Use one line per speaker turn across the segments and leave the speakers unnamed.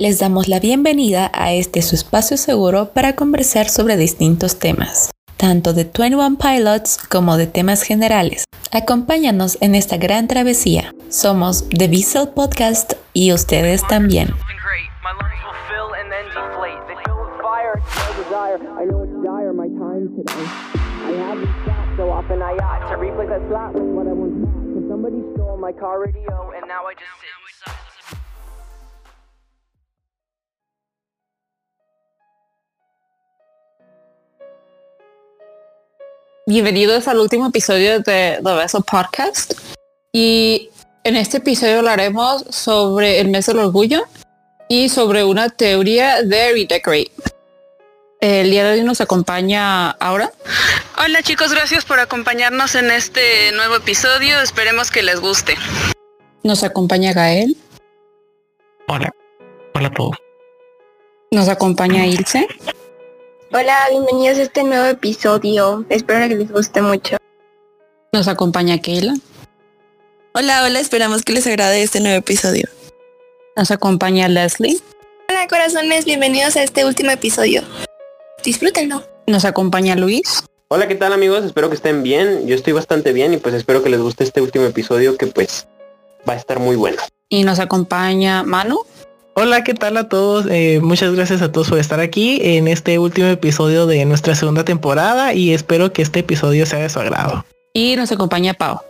Les damos la bienvenida a este su espacio seguro para conversar sobre distintos temas, tanto de 21 Pilots como de temas generales. Acompáñanos en esta gran travesía. Somos The Visual Podcast y ustedes también.
Bienvenidos al último episodio de The Vessel Podcast. Y en este episodio hablaremos sobre el mes del orgullo y sobre una teoría de Redecorate. El día de hoy nos acompaña Aura.
Hola chicos, gracias por acompañarnos en este nuevo episodio. Esperemos que les guste.
Nos acompaña Gael.
Hola. Hola a todos.
Nos acompaña Ilse.
Hola, bienvenidos a este nuevo episodio. Espero que les guste mucho.
Nos acompaña Keila.
Hola, hola, esperamos que les agrade este nuevo episodio.
Nos acompaña Leslie.
Hola corazones, bienvenidos a este último episodio. Disfrútenlo.
Nos acompaña Luis.
Hola, ¿qué tal amigos? Espero que estén bien. Yo estoy bastante bien y pues espero que les guste este último episodio que pues va a estar muy bueno.
Y nos acompaña Manu.
Hola, ¿qué tal a todos? Eh, muchas gracias a todos por estar aquí en este último episodio de nuestra segunda temporada y espero que este episodio sea de su agrado.
Y nos acompaña Pau.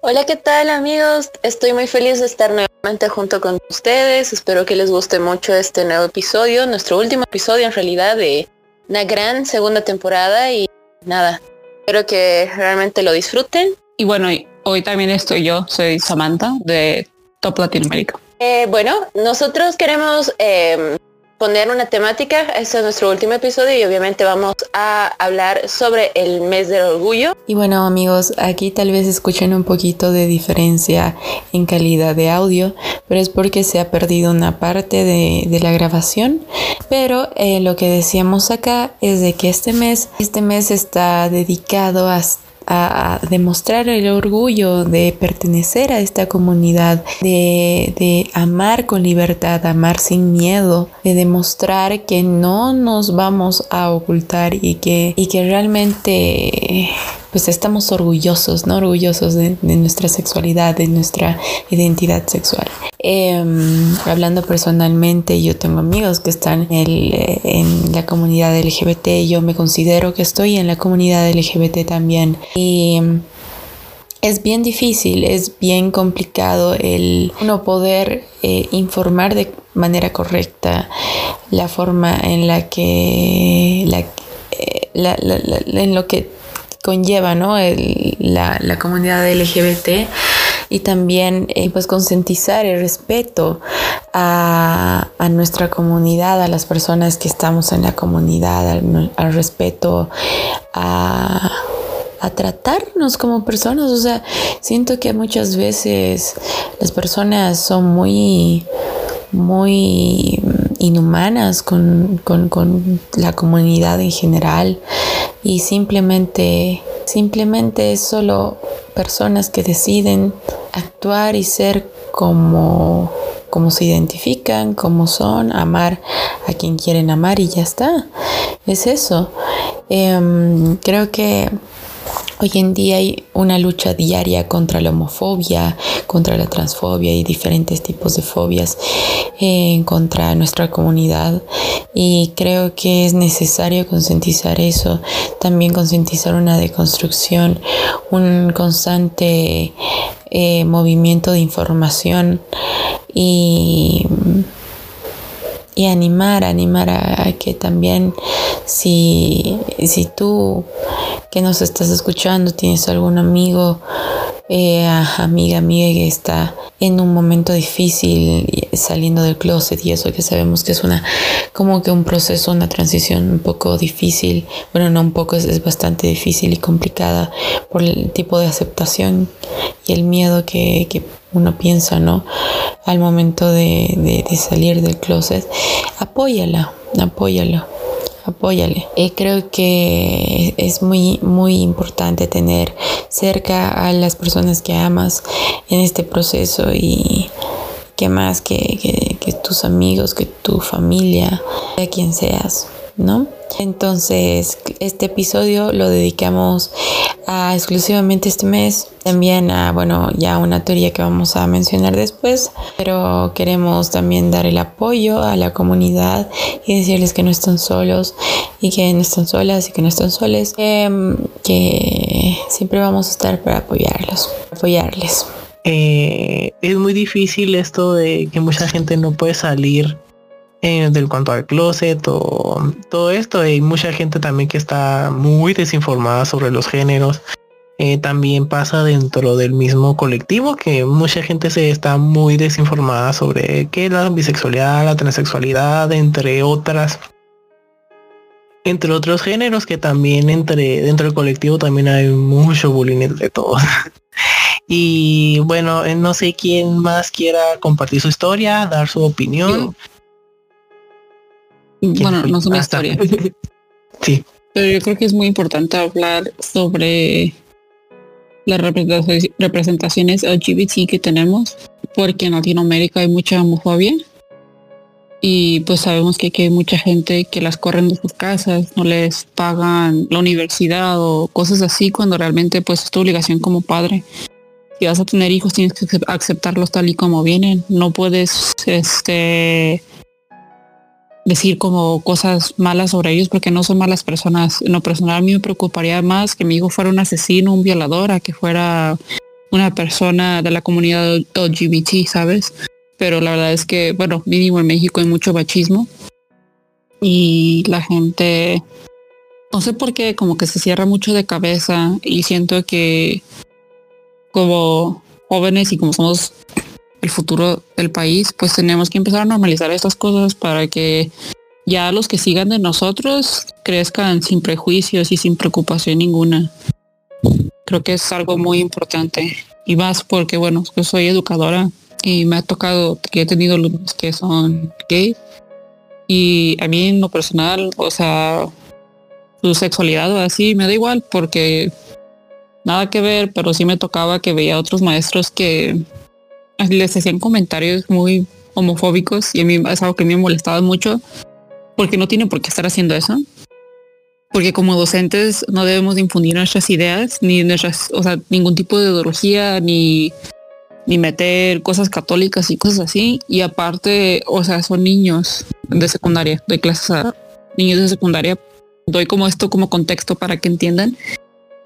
Hola, ¿qué tal amigos? Estoy muy feliz de estar nuevamente junto con ustedes. Espero que les guste mucho este nuevo episodio, nuestro último episodio en realidad de una gran segunda temporada y nada, espero que realmente lo disfruten.
Y bueno, hoy también estoy yo, soy Samantha de Top Latinoamérica.
Eh, bueno, nosotros queremos em, poner una temática, este es nuestro último episodio y obviamente vamos a hablar sobre el mes del orgullo.
Y bueno amigos, aquí tal vez escuchen un poquito de diferencia en calidad de audio, pero es porque se ha perdido una parte de, la grabación. Pero eh, lo que decíamos acá es de que este mes, este mes está dedicado a a, demostrar el orgullo de pertenecer a esta comunidad, de, de, amar con libertad, amar sin miedo, de demostrar que no nos vamos a ocultar y que, y que realmente pues estamos orgullosos, ¿no? Orgullosos de, nuestra sexualidad, de nuestra identidad sexual. Em, hablando personalmente, yo tengo amigos que están en, en, la comunidad LGBT, yo me considero que estoy en la comunidad LGBT también. Y es bien difícil, es bien complicado el no poder eh, informar de manera correcta la forma en la que la, eh, la, en lo que conlleva ¿no? la, comunidad LGBT y también eh, pues concientizar el respeto a, nuestra comunidad, a las personas que estamos en la comunidad, al, al respeto a, a tratarnos como personas. O sea, siento que muchas veces las personas son muy muy inhumanas con, con, con, la comunidad en general y simplemente, simplemente es solo personas que deciden actuar y ser como, como se identifican, como son, amar a quien quieren amar y ya está. Es eso. Eh, creo que Hoy en día hay una lucha diaria contra la homofobia, contra la transfobia y diferentes tipos de fobias eh, contra nuestra comunidad. Y creo que es necesario concientizar eso, también concientizar una deconstrucción, un constante eh, movimiento de información y y animar, animar a, que también si, si tú que nos estás escuchando tienes algún amigo, eh, amiga, amiga que está en un momento difícil saliendo del closet y eso que sabemos que es una como que un proceso, una transición un poco difícil, bueno no un poco, es, es bastante difícil y complicada por el tipo de aceptación y el miedo que, que uno piensa, ¿no? Al momento de, de, salir del closet, apóyala, apóyalo, apóyale. Y creo que es muy, muy importante tener cerca a las personas que amas en este proceso y, que más que, que, que tus amigos, que tu familia, de quien seas, ¿no? Entonces, este episodio lo dedicamos a exclusivamente este mes. También a, bueno, ya una teoría que vamos a mencionar después, pero queremos también dar el apoyo a la comunidad y decirles que no están solos y que no están solas y que no están soles, em, que siempre vamos a estar para apoyarlos, apoyarles.
Eh, es muy difícil esto de que mucha gente no puede salir eh, del cuanto al closet o todo esto. Hay mucha gente también que está muy desinformada sobre los géneros. Eh, también pasa dentro del mismo colectivo que mucha gente se está muy desinformada sobre qué es la bisexualidad, la transexualidad, entre otras. Entre otros géneros que también entre dentro del colectivo también hay mucho bullying entre todos. y bueno, eh, no sé quién más quiera compartir su historia, dar su opinión.
Bueno, no es una historia.
sí.
Pero yo creo que es muy importante hablar sobre las representaciones LGBT que tenemos, porque en Latinoamérica hay mucha homofobia y pues sabemos que aquí hay mucha gente que las corren de sus casas, no les pagan la universidad o cosas así, cuando realmente pues es tu obligación como padre. Si vas a tener hijos tienes que aceptarlos tal y como vienen, no puedes este decir como cosas malas sobre ellos porque no son malas personas. En lo personal a mí me preocuparía más que mi hijo fuera un asesino, un violador, a que fuera una persona de la comunidad LGBT, ¿sabes? Pero la verdad es que, bueno, mínimo en México hay mucho machismo y la gente, no sé por qué, como que se cierra mucho de cabeza y siento que como jóvenes y como somos el futuro del país, pues tenemos que empezar a normalizar estas cosas para que ya los que sigan de nosotros crezcan sin prejuicios y sin preocupación ninguna. Creo que es algo muy importante y más porque, bueno, yo soy educadora y me ha tocado que he tenido alumnos que son gay y a mí en lo personal, o sea, su sexualidad o así me da igual porque nada que ver, pero sí me tocaba que veía otros maestros que les hacían comentarios muy homofóbicos y a mí es algo que me molestaba mucho porque no tiene por qué estar haciendo eso. Porque como docentes no debemos de infundir nuestras ideas, ni nuestras, o sea, ningún tipo de ideología, ni, ni meter cosas católicas y cosas así. Y aparte, o sea, son niños de secundaria, doy clases a niños de secundaria. Doy como esto como contexto para que entiendan.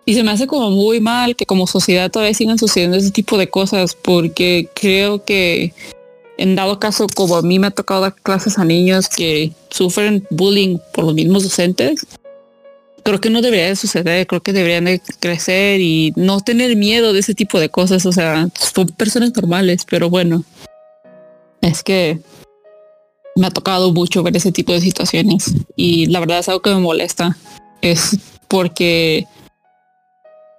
Y se me hace como muy mal que como sociedad todavía sigan sucediendo ese tipo de cosas porque creo que en dado caso como a mí me ha tocado dar clases a niños que sufren bullying por los mismos docentes, creo que no debería de suceder, creo que deberían de crecer y no tener miedo de ese tipo de cosas, o sea, son personas normales, pero bueno, es que me ha tocado mucho ver ese tipo de situaciones y la verdad es algo que me molesta, es porque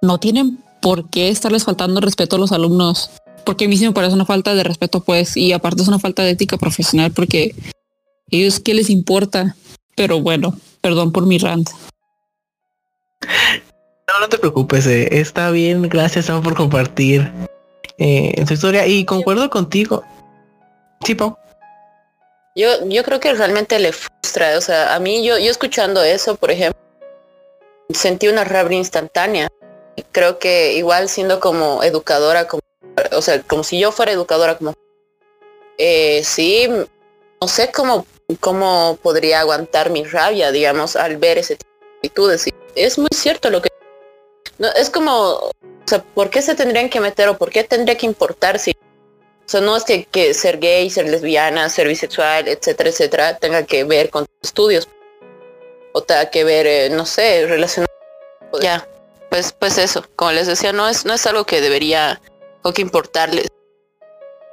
no tienen por qué estarles faltando respeto a los alumnos, porque a mí sí me parece una falta de respeto, pues, y aparte es una falta de ética profesional, porque ellos qué les importa, pero bueno, perdón por mi rant.
No, no te preocupes, eh. está bien, gracias por compartir eh, su historia y concuerdo contigo. Sí, Pau.
Yo, yo creo que realmente le frustra, o sea, a mí yo, yo escuchando eso, por ejemplo, sentí una rabia instantánea creo que igual siendo como educadora, como, o sea, como si yo fuera educadora, como, eh, sí, no sé cómo, cómo podría aguantar mi rabia, digamos, al ver ese tipo de actitudes. es muy cierto lo que... No, es como, o sea, ¿por qué se tendrían que meter o por qué tendría que importar si... O sea, no es que, que ser gay, ser lesbiana, ser bisexual, etcétera, etcétera, tenga que ver con estudios. O tenga que ver, eh, no sé, relacionado. Ya, pues, pues eso, como les decía, no es, no es algo que debería o que importarles.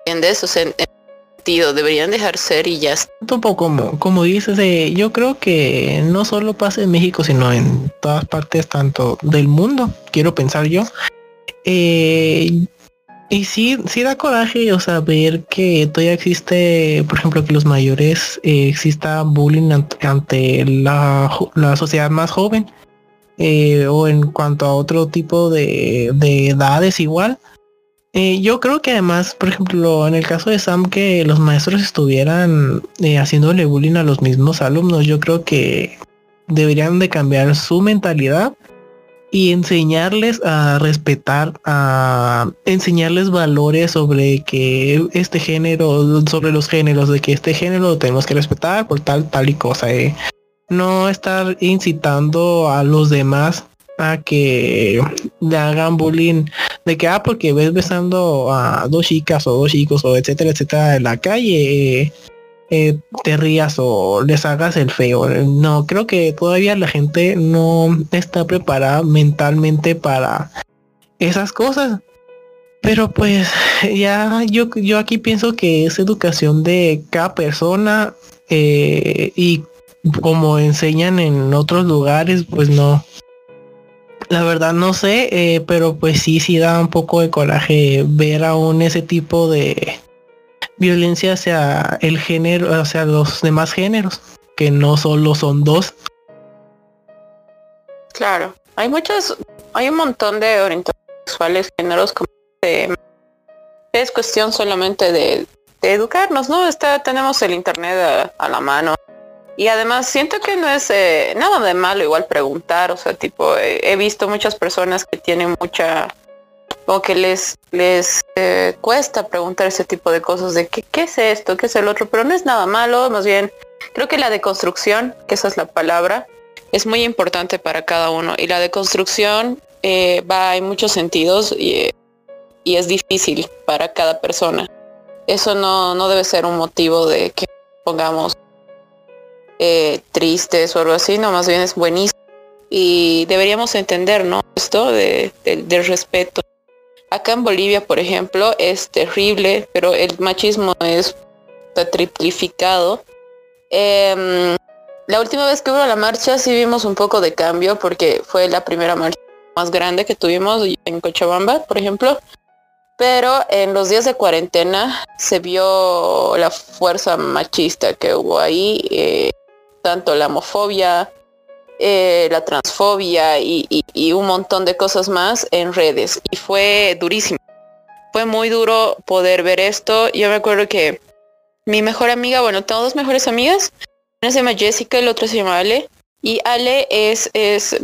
En eso, en, sentido, deberían dejar ser y ya está.
Como, como dices, eh, yo creo que no solo pasa en México, sino en todas partes, tanto del mundo, quiero pensar yo. Eh, y sí, sí da coraje, o sea, ver que todavía existe, por ejemplo, que los mayores eh, exista bullying ante, la, la sociedad más joven. Eh, o en cuanto a otro tipo de, edades igual. Eh, yo creo que además, por ejemplo, en el caso de Sam, que los maestros estuvieran eh, haciéndole bullying a los mismos alumnos, yo creo que deberían de cambiar su mentalidad y enseñarles a respetar, a enseñarles valores sobre que este género, sobre los géneros, de que este género lo tenemos que respetar por tal, tal y cosa. Eh. No estar incitando a los demás a que le hagan bullying de que ah porque ves besando a dos chicas o dos chicos o etcétera etcétera en la calle eh, te rías o les hagas el feo. No, creo que todavía la gente no está preparada mentalmente para esas cosas. Pero pues ya yo, yo aquí pienso que es educación de cada persona eh, y como enseñan en otros lugares, pues no. La verdad no sé, eh, pero pues sí, sí da un poco de coraje ver aún ese tipo de, violencia hacia el género, hacia los demás géneros, que no solo son dos.
Claro, hay muchas, hay un montón de orientaciones sexuales, géneros, como es cuestión solamente de, educarnos, ¿no? Está, tenemos el internet a, la mano. Y además siento que no es eh, nada de malo igual preguntar, o sea, tipo, he visto muchas personas que tienen mucha como que les, les eh, cuesta preguntar ese tipo de cosas de qué, qué es esto, qué es el otro, pero no es nada malo, más bien creo que la deconstrucción, que esa es la palabra, es muy importante para cada uno y la deconstrucción eh, va en muchos sentidos y, y, es difícil para cada persona. Eso no, no debe ser un motivo de que pongamos eh, tristes o algo así, no, más bien es buenísimo. Y deberíamos entender, ¿no? Esto de, del respeto Acá en Bolivia, por ejemplo, es terrible, pero el machismo es triplificado. Em, la última vez que hubo la marcha sí vimos un poco de cambio porque fue la primera marcha más grande que tuvimos en Cochabamba, por ejemplo. Pero en los días de cuarentena se vio la fuerza machista que hubo ahí, eh, tanto la homofobia, eh, la transfobia y, un montón de cosas más en redes. Y fue durísimo. Fue muy duro poder ver esto. Yo me acuerdo que mi mejor amiga, bueno, tengo dos mejores amigas. Una se llama Jessica y la otra se llama Ale. Y Ale es, es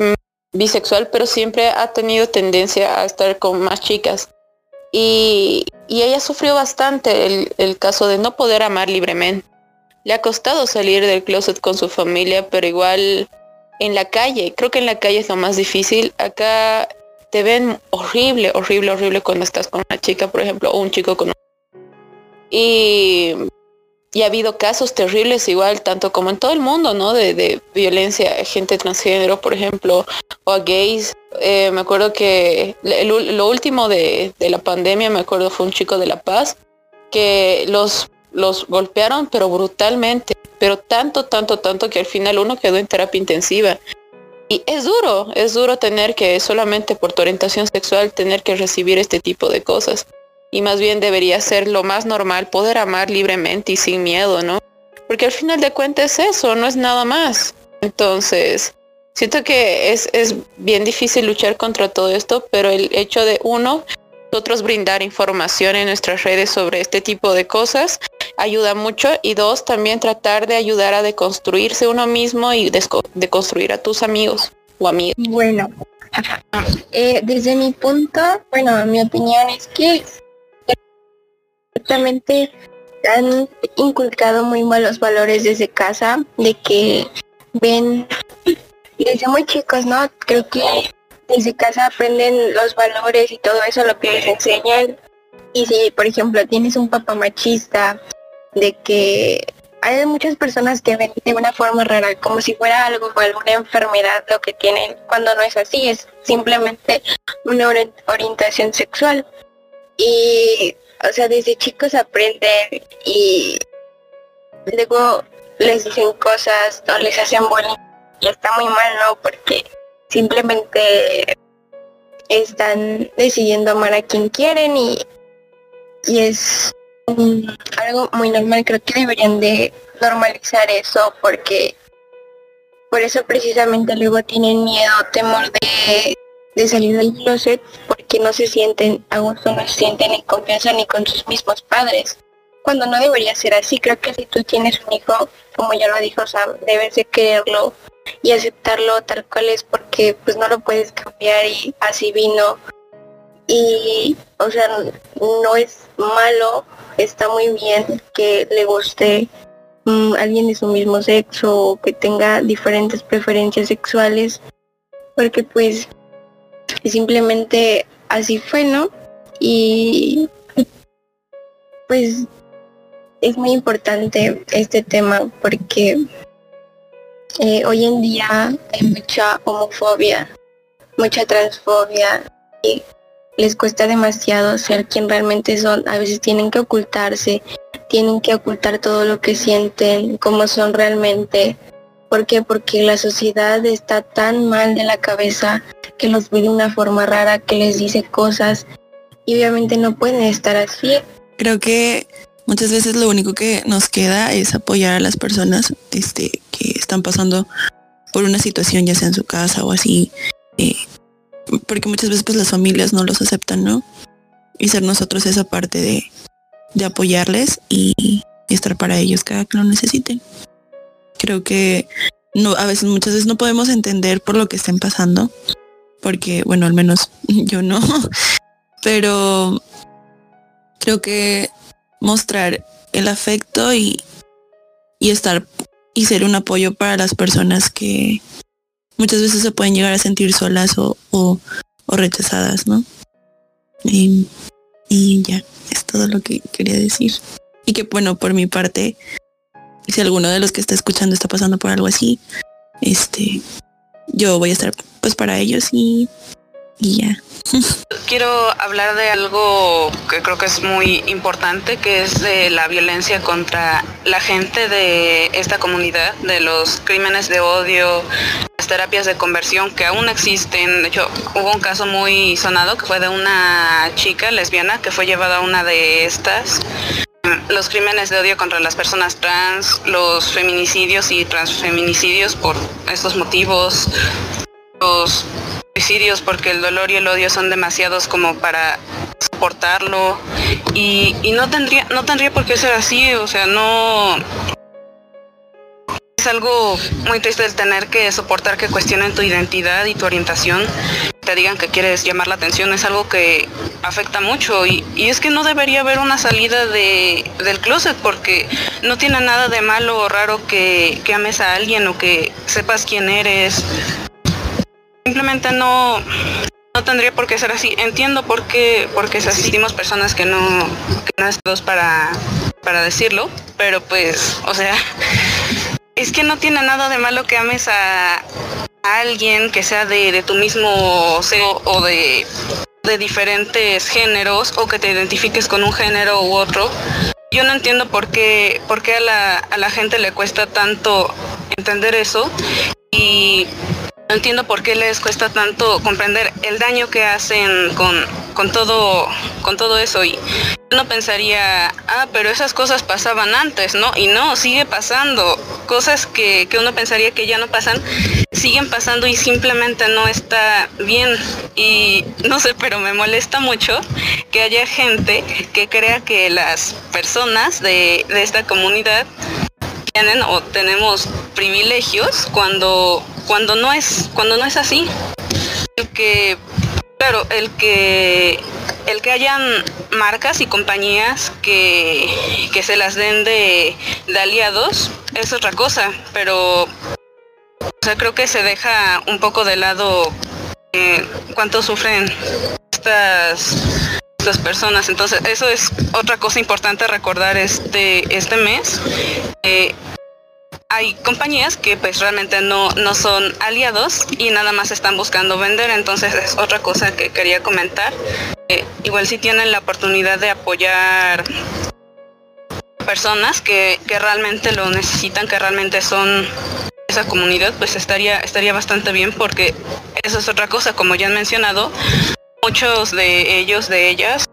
bisexual, pero siempre ha tenido tendencia a estar con más chicas. Y, ella sufrió bastante el, el caso de no poder amar libremente. Le ha costado salir del closet con su familia, pero igual en la calle. Creo que en la calle es lo más difícil. Acá te ven horrible, horrible, horrible cuando estás con una chica, por ejemplo, o un chico con un... Y, y ha habido casos terribles igual, tanto como en todo el mundo, ¿no? De, violencia, gente transgénero, por ejemplo, o a gays. Eh, me acuerdo que lo último de, de la pandemia, me acuerdo, fue un chico de La Paz, que los, los golpearon, pero brutalmente pero tanto, tanto, tanto que al final uno quedó en terapia intensiva. Y es duro, es duro tener que solamente por tu orientación sexual tener que recibir este tipo de cosas. Y más bien debería ser lo más normal poder amar libremente y sin miedo, ¿no? Porque al final de cuentas es eso, no es nada más. Entonces, siento que es, es bien difícil luchar contra todo esto, pero el hecho de uno, nosotros brindar información en nuestras redes sobre este tipo de cosas ayuda mucho y dos, también tratar de ayudar a deconstruirse uno mismo y deconstruir a tus amigos o amigas.
Bueno, eh, desde mi punto, bueno, mi opinión es que ciertamente han inculcado muy malos valores desde casa, de que ven desde muy chicos, ¿no? Creo que desde casa aprenden los valores y todo eso, lo que les enseñan. Y si, por ejemplo, tienes un papá machista de que hay muchas personas que ven de una forma rara, como si fuera algo o alguna enfermedad lo que tienen, cuando no es así, es simplemente una orientación sexual. Y, o sea, desde chicos aprenden y luego les dicen cosas o les hacen bullying y está muy mal, ¿no? Porque simplemente están decidiendo amar a quien quieren y, y es algo muy normal. Creo que deberían de normalizar eso porque por eso precisamente luego tienen miedo, temor de, salir del closet porque que no se sienten a gusto, no se sienten en confianza ni con sus mismos padres. Cuando no debería ser así, creo que si tú tienes un hijo, como ya lo dijo Sam, debes de quererlo y aceptarlo tal cual es porque pues no lo puedes cambiar y así vino. Y, o sea, no es malo, está muy bien que le guste mm, alguien de su mismo sexo o que tenga diferentes preferencias sexuales, porque pues simplemente así fue, ¿no? Y pues es muy importante este tema porque eh, hoy en día hay mucha homofobia, mucha transfobia y les cuesta demasiado ser quien realmente son. A veces tienen que ocultarse, tienen que ocultar todo lo que sienten, cómo son realmente. ¿Por qué? Porque la sociedad está tan mal de la cabeza que los ve de una forma rara, que les dice cosas y obviamente no pueden estar así.
Creo que muchas veces lo único que nos queda es apoyar a las personas este, que están pasando por una situación, ya sea en su casa o así, eh, porque muchas veces pues las familias no los aceptan, ¿no? Y ser nosotros esa parte de, de apoyarles y, estar para ellos cada que lo necesiten. Creo que no, a veces, muchas veces no podemos entender por lo que estén pasando, porque, bueno, al menos yo no, pero creo que mostrar el afecto y, y estar y ser un apoyo para las personas que muchas veces se pueden llegar a sentir solas o, o, rechazadas, ¿no? Y, y, ya, es todo lo que quería decir. Y que bueno, por mi parte, si alguno de los que está escuchando está pasando por algo así, este, yo voy a estar pues para ellos y, y ya.
Quiero hablar de algo que creo que es muy importante, que es de la violencia contra la gente de esta comunidad, de los crímenes de odio, terapias de conversión que aún existen. De hecho, hubo un caso muy sonado que fue de una chica lesbiana que fue llevada a una de estas los crímenes de odio contra las personas trans, los feminicidios y transfeminicidios por estos motivos, los suicidios porque el dolor y el odio son demasiados como para soportarlo y, no tendría no tendría por qué ser así, o sea, no es algo muy triste el tener que soportar que cuestionen tu identidad y tu orientación, te digan que quieres llamar la atención, es algo que afecta mucho y, y es que no debería haber una salida de, del closet porque no tiene nada de malo o raro que, que ames a alguien o que sepas quién eres. Simplemente no, no tendría por qué ser así. Entiendo por qué, porque asistimos personas que no, que no estamos para, para decirlo, pero pues, o sea, es que no tiene nada de malo que ames a, alguien que sea de, de tu mismo sexo o de, de diferentes géneros o que te identifiques con un género u otro. Yo no entiendo por qué, por qué a, la, a la gente le cuesta tanto entender eso y no entiendo por qué les cuesta tanto comprender el daño que hacen con, con todo con todo eso y uno pensaría, ah, pero esas cosas pasaban antes, ¿no? Y no, sigue pasando. Cosas que, que uno pensaría que ya no pasan, siguen pasando y simplemente no está bien. Y no sé, pero me molesta mucho que haya gente que crea que las personas de, de esta comunidad tienen o tenemos privilegios cuando cuando no es cuando no es así el que claro el que el que hayan marcas y compañías que, que se las den de, aliados es otra cosa pero o sea, creo que se deja un poco de lado eh, cuánto sufren estas estas personas. Entonces, eso es otra cosa importante recordar este, este mes. Eh, hay compañías que pues realmente no, no son aliados y nada más están buscando vender, entonces es otra cosa que quería comentar. Eh, igual si tienen la oportunidad de apoyar personas que, que realmente lo necesitan, que realmente son esa comunidad, pues estaría, estaría bastante bien porque eso es otra cosa, como ya han mencionado, muchos de ellos, de ellas,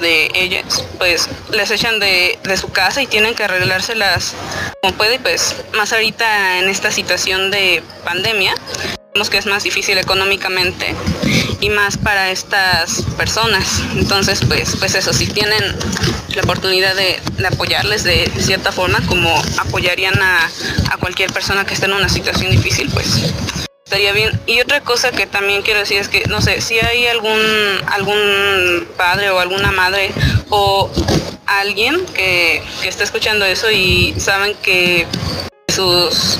de ellas, pues les echan de, de, su casa y tienen que arreglárselas como puede, pues más ahorita en esta situación de pandemia, que es más difícil económicamente y más para estas personas. Entonces, pues, pues eso, si tienen la oportunidad de, apoyarles de cierta forma, como apoyarían a, a cualquier persona que esté en una situación difícil, pues estaría bien. Y otra cosa que también quiero decir es que, no sé, si hay algún, algún padre o alguna madre o alguien que, está escuchando eso y saben que sus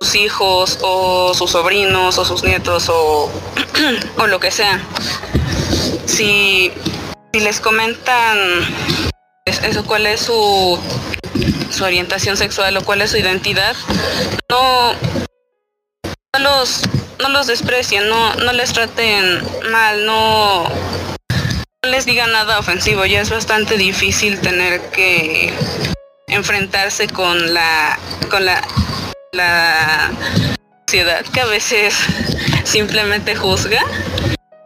sus hijos o sus sobrinos o sus nietos o, o lo que sea. Si, si les comentan eso, cuál es su, su orientación sexual o cuál es su identidad, no, no los no los desprecien, no, no les traten mal, no, no les digan nada ofensivo, ya es bastante difícil tener que enfrentarse con la con la la sociedad que a veces simplemente juzga,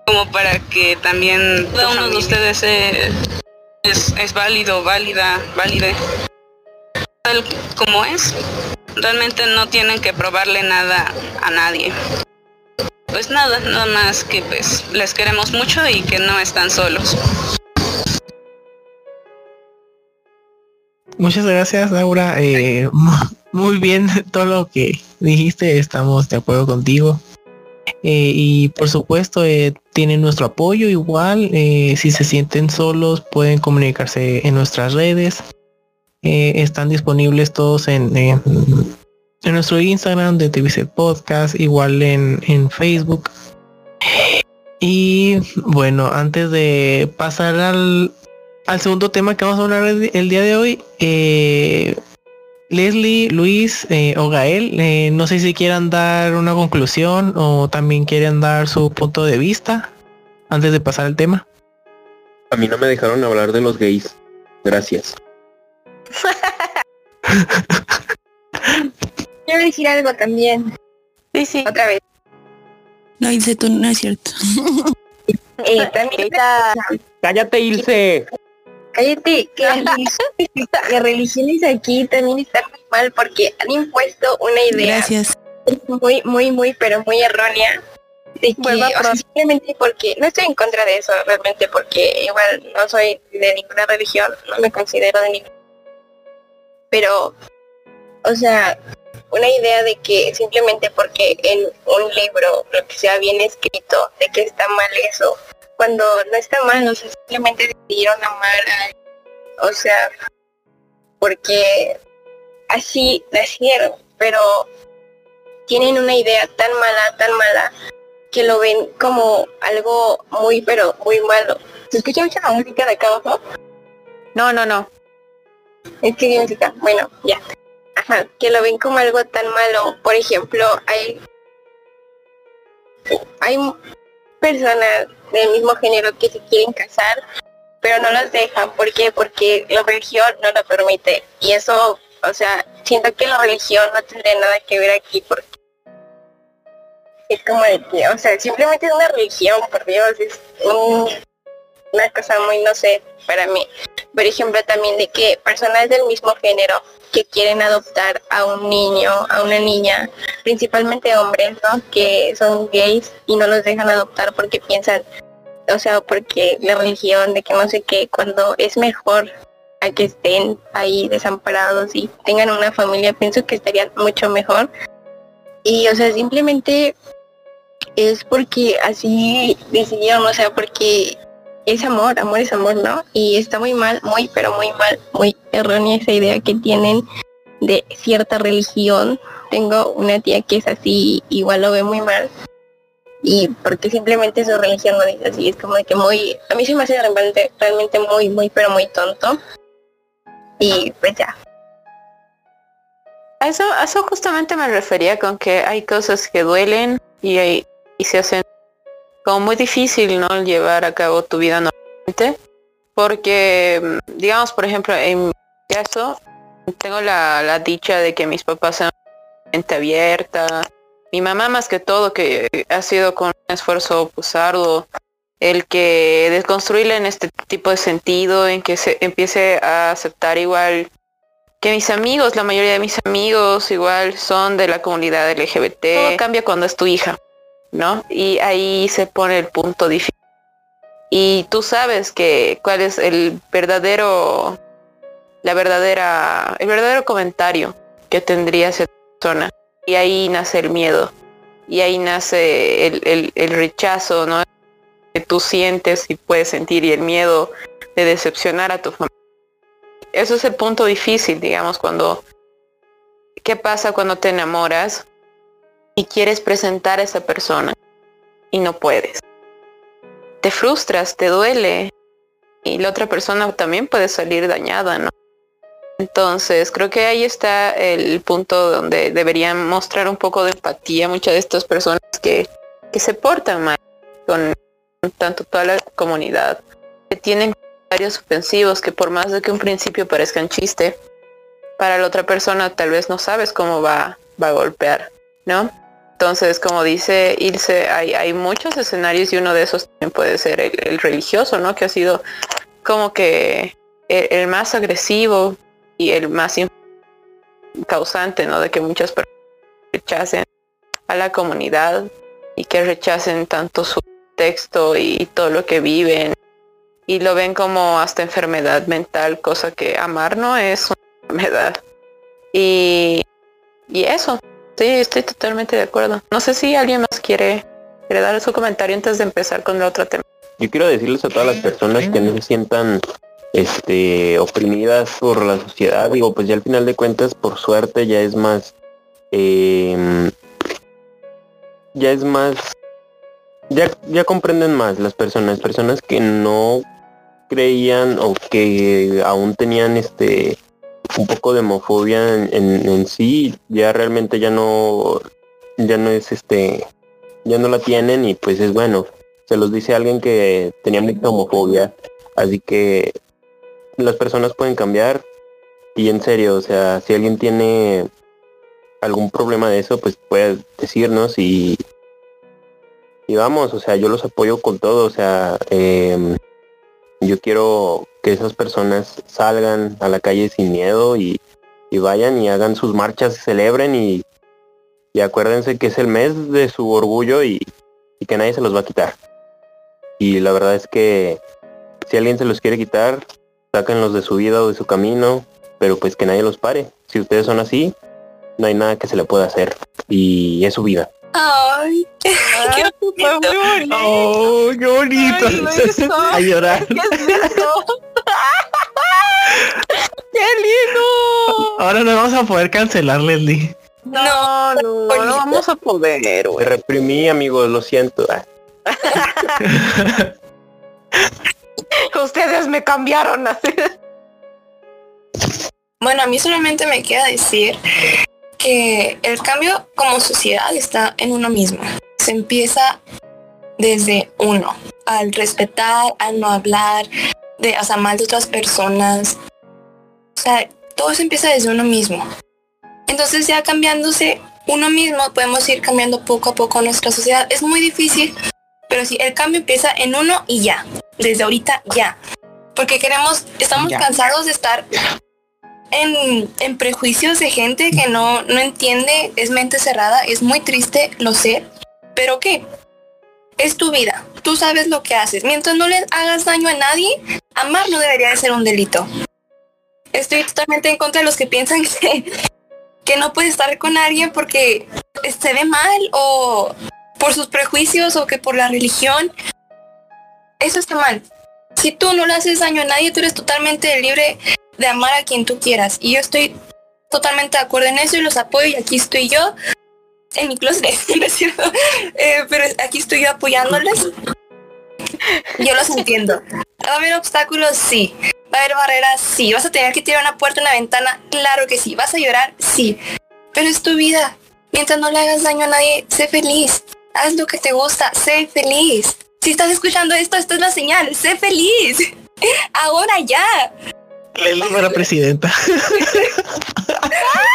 como para que también cada uno de ustedes es, es, válido, válida, válide, tal como es. Realmente no tienen que probarle nada a nadie. Pues nada, nada más que pues les queremos mucho y que no están solos.
Muchas gracias, Laura. Eh, muy bien todo lo que dijiste, estamos de acuerdo contigo. Eh, y por supuesto eh, tienen nuestro apoyo igual. si se sienten solos pueden comunicarse en nuestras redes. Están disponibles todos en, en, nuestro Instagram de TVC Podcast, igual en, en Facebook. Y bueno, antes de pasar al, al segundo tema que vamos a hablar el, día de hoy. Eh, Leslie, Luis eh, o Gael, eh, no sé si quieran dar una conclusión o también quieren dar su punto de vista antes de pasar al tema.
A mí no me dejaron hablar de los gays. Gracias.
Quiero decir algo también.
Sí, sí.
Otra vez.
No, Ilse, tú no es cierto.
eh, también
Cállate, Ilse.
Cállate, que las religiones aquí también están muy mal porque han impuesto una idea
Gracias.
muy, muy, muy, pero muy errónea. De que, simplemente porque, no estoy en contra de eso realmente porque igual no soy de ninguna religión, no me considero de ninguna. Pero, o sea, una idea de que simplemente porque en un libro, lo que sea bien escrito, de que está mal eso, cuando no está mal, o sea, simplemente decidieron amar a o sea, porque así nacieron, pero tienen una idea tan mala, tan mala, que lo ven como algo muy, pero muy malo. ¿Se escucha mucha música de acá abajo?
No, no, no.
Es que música, bueno, ya. Ajá, que lo ven como algo tan malo. Por ejemplo, hay hay personas del mismo género que se quieren casar, pero no los dejan. ¿Por qué? Porque la religión no lo permite. Y eso, o sea, siento que la religión no tendría nada que ver aquí porque es como de que, o sea, simplemente es una religión, por Dios, es una cosa muy, no sé, para mí. Por ejemplo, también de que personas del mismo género que quieren adoptar a un niño, a una niña, principalmente hombres, ¿no? Que son gays y no los dejan adoptar porque piensan, o sea, porque la religión de que no sé qué, cuando es mejor a que estén ahí desamparados y tengan una familia, pienso que estarían mucho mejor. Y, o sea, simplemente es porque así decidieron, o sea, porque es amor, amor es amor, ¿no? Y está muy mal, muy, pero muy mal, muy errónea esa idea que tienen de cierta religión. Tengo una tía que es así, igual lo ve muy mal. Y porque simplemente su religión no dice así, es como de que muy, a mí se me hace realmente, realmente muy, muy, pero muy tonto. Y pues ya.
A eso, eso justamente me refería con que hay cosas que duelen y, hay, y se hacen como muy difícil no llevar a cabo tu vida normalmente porque mm, digamos por ejemplo en mi caso tengo la, dicha de que mis papás sean mente abierta. Mi mamá más que todo que ha sido con un esfuerzo pues arduo el que desconstruirle en este tipo de sentido en que se empiece a aceptar igual que mis amigos, la mayoría de mis amigos igual son de la comunidad LGBT. Todo cambia cuando es tu hija ¿no? Y ahí se pone el punto difícil. Y tú sabes que cuál es el verdadero, la verdadera, el verdadero comentario que tendría esa persona. Y ahí nace el miedo. Y ahí nace el, el rechazo, ¿no? Que tú sientes y puedes sentir y el miedo de decepcionar a tu familia. Eso es el punto difícil, digamos, cuando... ¿Qué pasa cuando te enamoras y quieres presentar a esa persona y no puedes? Te frustras, te duele y la otra persona también puede salir dañada, ¿no? Entonces, creo que ahí está el punto donde deberían mostrar un poco de empatía muchas de estas personas que, que se portan mal con tanto toda la comunidad, que tienen comentarios ofensivos que por más de que un principio parezcan chiste, para la otra persona tal vez no sabes cómo va, va a golpear, ¿no? Entonces, como dice Ilse, hay, hay muchos escenarios y uno de esos también puede ser el, religioso, ¿no? Que ha sido como que el, más agresivo y el más causante, ¿no? De que muchas personas rechacen a la comunidad y que rechacen tanto su texto y todo lo que viven y lo ven como hasta enfermedad mental, cosa que amar no es una enfermedad. Y, y eso, sí, estoy totalmente de acuerdo. No sé si alguien más quiere, quiere dar su comentario antes de empezar con el otro tema.
Yo quiero decirles a todas las personas que no se sientan este oprimidas por la sociedad, digo, pues ya al final de cuentas, por suerte, ya es más eh, ya es más ya, ya comprenden más las personas, personas que no creían o que aún tenían este un poco de homofobia en, en, sí, ya realmente ya no, ya no es este, ya no la tienen y pues es bueno, se los dice alguien que tenía mucha homofobia, así que las personas pueden cambiar y en serio, o sea, si alguien tiene algún problema de eso, pues puede decirnos y y vamos, o sea, yo los apoyo con todo, o sea, em, yo quiero que esas personas salgan a la calle sin miedo y, vayan y hagan sus marchas, celebren y, acuérdense que es el mes de su orgullo y, y que nadie se los va a quitar. Y la verdad es que si alguien se los quiere quitar, sáquenlos de su vida o de su camino, pero pues que nadie los pare. Si ustedes son así, no hay nada que se le pueda hacer y es su vida.
Ay, qué
bonito. Oh, qué bonito. a llorar.
¿Qué es eso?
¡Qué lindo!
Ahora no vamos a poder cancelar, Leslie.
No, no, no, no vamos a poder.
Me reprimí, amigos, lo siento.
Ustedes me cambiaron.
bueno, a mí solamente me queda decir que el cambio como sociedad está en uno mismo. Se empieza desde uno, al respetar, al no hablar, de, o sea, mal de otras personas. O sea, todo se empieza desde uno mismo. Entonces ya cambiándose uno mismo, podemos ir cambiando poco a poco nuestra sociedad. Es muy difícil, pero sí, el cambio empieza en uno y ya. Desde ahorita ya. Porque queremos, estamos cansados de estar en, prejuicios de gente que no, no entiende, es mente cerrada, es muy triste, lo sé, pero ¿qué? Es tu vida, tú sabes lo que haces. Mientras no le hagas daño a nadie, amar no debería de ser un delito. Estoy totalmente en contra de los que piensan que, que no puede estar con alguien porque se ve mal o por sus prejuicios o que por la religión. Eso está mal. Si tú no le haces daño a nadie, tú eres totalmente libre de amar a quien tú quieras. Y yo estoy totalmente de acuerdo en eso y los apoyo y aquí estoy yo en mi closet, eh, pero aquí estoy yo apoyándoles. Yo los entiendo. ¿Va a haber obstáculos? Sí. ¿Va a haber barreras? Sí. ¿Vas a tener que tirar una puerta, una ventana? Claro que sí. ¿Vas a llorar? Sí. Pero es tu vida. Mientras no le hagas daño a nadie, sé feliz. Haz lo que te gusta, sé feliz. Si estás escuchando esto, esto es la señal. Sé feliz. Ahora ya.
Leslie para presidenta.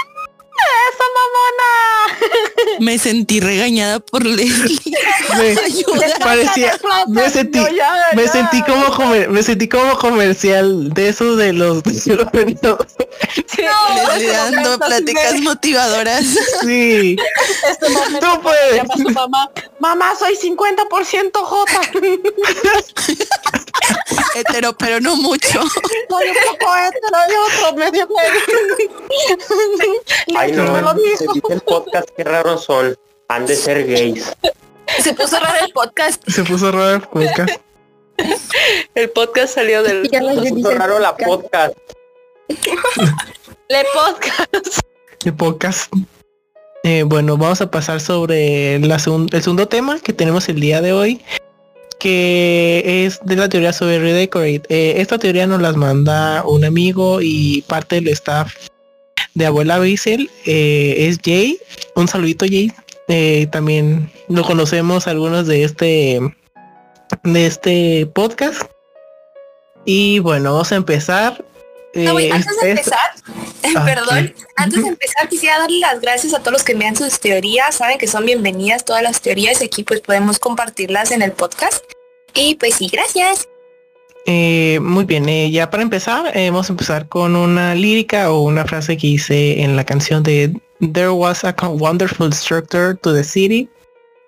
¡Esa mamona!
Me sentí regañada por Leslie.
Me, parecía, me sentí, me sentí como comer, me sentí como comercial de esos de los de los perritos.
Leslie dando pláticas motivadoras.
Sí.
Este momento
Tú puedes.
mamá. Mamá, soy 50% J.
Hetero, pero no mucho.
Soy un poco hetero y otro medio
Ay no, dice el podcast, qué raros son. Han de ser gays.
Se puso raro el podcast.
Se puso raro el podcast.
El podcast salió del...
Ya lo
Se
dice
puso
el
raro la
podcast.
Le podcast.
El podcast. Eh, bueno, vamos a pasar sobre la segun- el segundo tema que tenemos el día de hoy, que es de la teoría sobre Redecorate. Eh, esta teoría nos las manda un amigo y parte del staff de Abuela Bissell, eh, es Jay. Un saludito Jay. Eh, también lo conocemos algunos de este de este podcast. Y bueno, vamos a empezar.
No,
Eh,
antes de empezar,
Ah,
perdón, antes de empezar quisiera darle las gracias a todos los que envían sus teorías, saben que son bienvenidas todas las teorías y aquí pues podemos compartirlas en el podcast. Y pues sí, gracias.
Eh, muy bien, eh, ya para empezar, eh, vamos a empezar con una lírica o una frase que hice en la canción de There was a wonderful structure to the city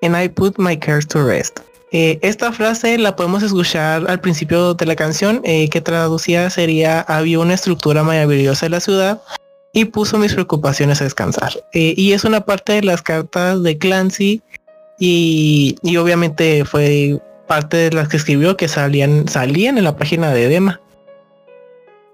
and I put my cares to rest. Esta frase la podemos escuchar al principio de la canción, que traducida sería había una estructura maravillosa en la ciudad y puso mis preocupaciones a descansar. Y es una parte de las cartas de Clancy y, y obviamente fue parte de las que escribió que salían, salían en la página de Dema.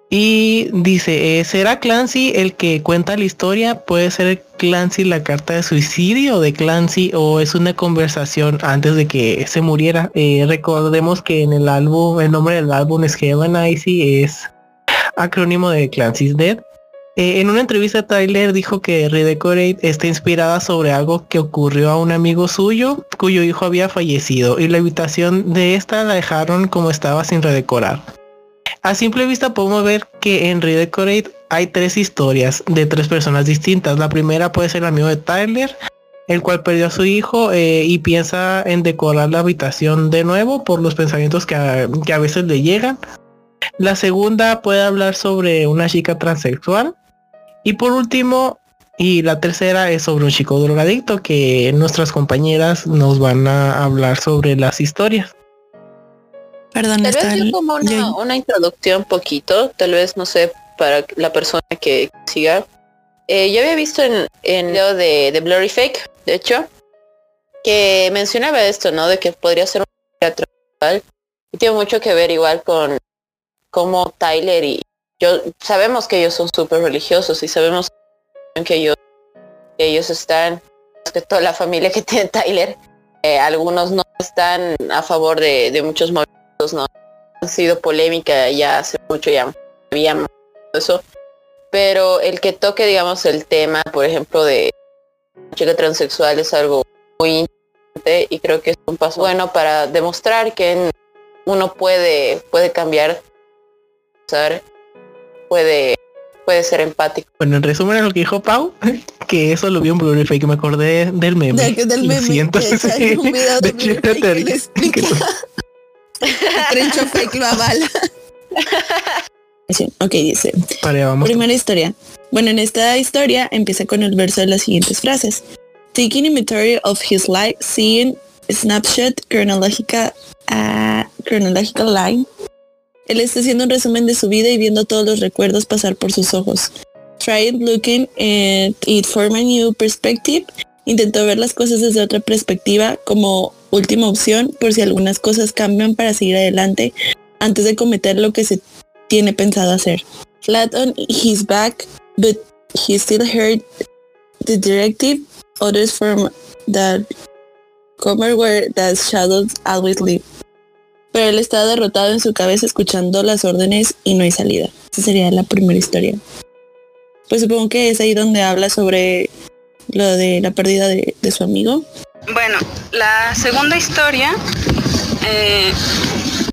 Y dice, eh, ¿será Clancy el que cuenta la historia? ¿Puede ser Clancy la carta de suicidio de Clancy o es una conversación antes de que se muriera? Eh, recordemos que en el álbum, el nombre del álbum es Heaven Icy, es acrónimo de Clancy's Dead. Eh, en una entrevista Tyler dijo que Redecorate está inspirada sobre algo que ocurrió a un amigo suyo cuyo hijo había fallecido y la habitación de esta la dejaron como estaba sin redecorar. A simple vista podemos ver que en Redecorate hay tres historias de tres personas distintas. La primera puede ser el amigo de Tyler, el cual perdió a su hijo eh, y piensa en decorar la habitación de nuevo por los pensamientos que que a veces le llegan. La segunda puede hablar sobre una chica transexual. Y por último, y la tercera es sobre un chico drogadicto que nuestras compañeras nos van a hablar sobre las historias.
Perdón,
Tal vez
el-
como una, una introducción poquito, tal vez no sé, para la persona que siga. Eh, yo había visto en, en el video de, de Blurry Fake, de hecho, que mencionaba esto, ¿no? De que podría ser un teatro igual. Y tiene mucho que ver igual con cómo Tyler y yo sabemos que ellos son súper religiosos y sabemos que ellos, que ellos están, que toda la familia que tiene Tyler, eh, algunos no están a favor de, muchos movimientos, ¿no? Ha sido polémica ya hace mucho, ya sabíamos eso. Pero el que toque, digamos, el tema, por ejemplo, de chica transexual es algo muy interesante y creo que es un paso bueno para demostrar que uno puede, puede cambiar. Puede, puede ser empático.
Bueno, en resumen a lo que dijo Pau, que eso lo vi en Blu-ray Fake, me acordé del meme.
Del-
Lo
meme,
siento,
que
sí.
un video de
De
que Trencho fake lo avala. Ok, dice.
Vale, vamos.
Primera historia. Bueno, en esta historia empieza con el verso de las siguientes frases. Taking inventory of his life, seeing snapshot chronological, ah, chronological line. Él está haciendo un resumen de su vida y viendo todos los recuerdos pasar por sus ojos. Trying looking at it from a new perspective. Intentó ver las cosas desde otra perspectiva como última opción por si algunas cosas cambian para seguir adelante antes de cometer lo que se tiene pensado hacer. Flat on his back, but he still heard the directive orders from the comer where the shadows always live. Pero él está derrotado en su cabeza escuchando las órdenes y no hay salida. Esa sería la primera historia. Pues supongo que es ahí donde habla sobre lo de la pérdida de, su amigo.
Bueno, la segunda historia eh,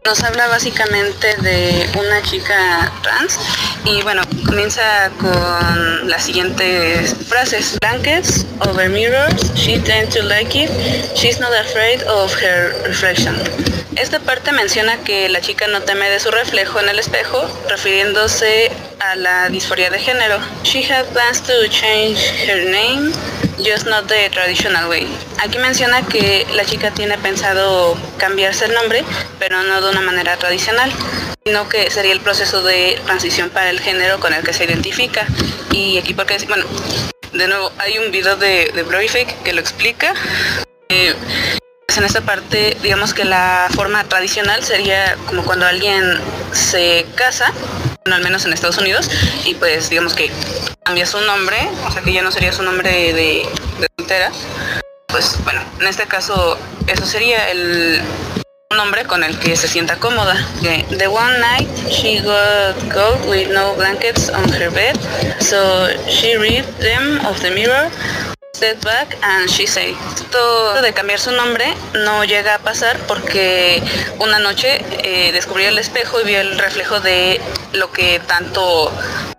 nos habla básicamente de una chica trans y bueno, comienza con las siguientes frases. Blankets over mirrors, she tends to like it, she's not afraid of her reflection. Esta parte menciona que la chica no teme de su reflejo en el espejo, refiriéndose a la disforia de género. She had plans to change her name, just not the traditional way. Aquí menciona que la chica tiene pensado cambiarse el nombre, pero no de una manera tradicional, sino que sería el proceso de transición para el género con el que se identifica. Y aquí porque, bueno, de nuevo, hay un video de, de Blurryfake que lo explica. Eh, en esta parte, digamos que la forma tradicional sería como cuando alguien se casa, bueno, al menos en Estados Unidos, y pues digamos que cambia su nombre, o sea que ya no sería su nombre de, de soltera. Pues bueno, en este caso eso sería el nombre con el que se sienta cómoda. Okay. The one night she got cold with no blankets on her bed, so she ripped them off the mirror step and she said. Esto de cambiar su nombre no llega a pasar porque una noche eh, descubrió el espejo y vio el reflejo de lo que tanto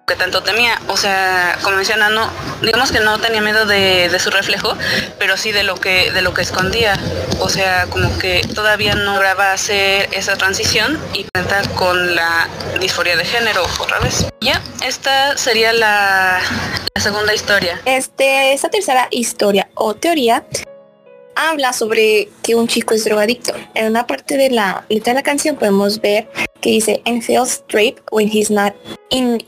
que tanto temía. O sea, como menciona, no, digamos que no tenía miedo de, su reflejo, pero sí de lo que, de lo que escondía. O sea, como que todavía no lograba hacer esa transición y conectar con la disforia de género otra vez. Ya, esta sería la, la segunda historia.
Este, esta tercera historia o teoría habla sobre que un chico es drogadicto. En una parte de la letra de la canción podemos ver que dice, and feels straight when he's not in.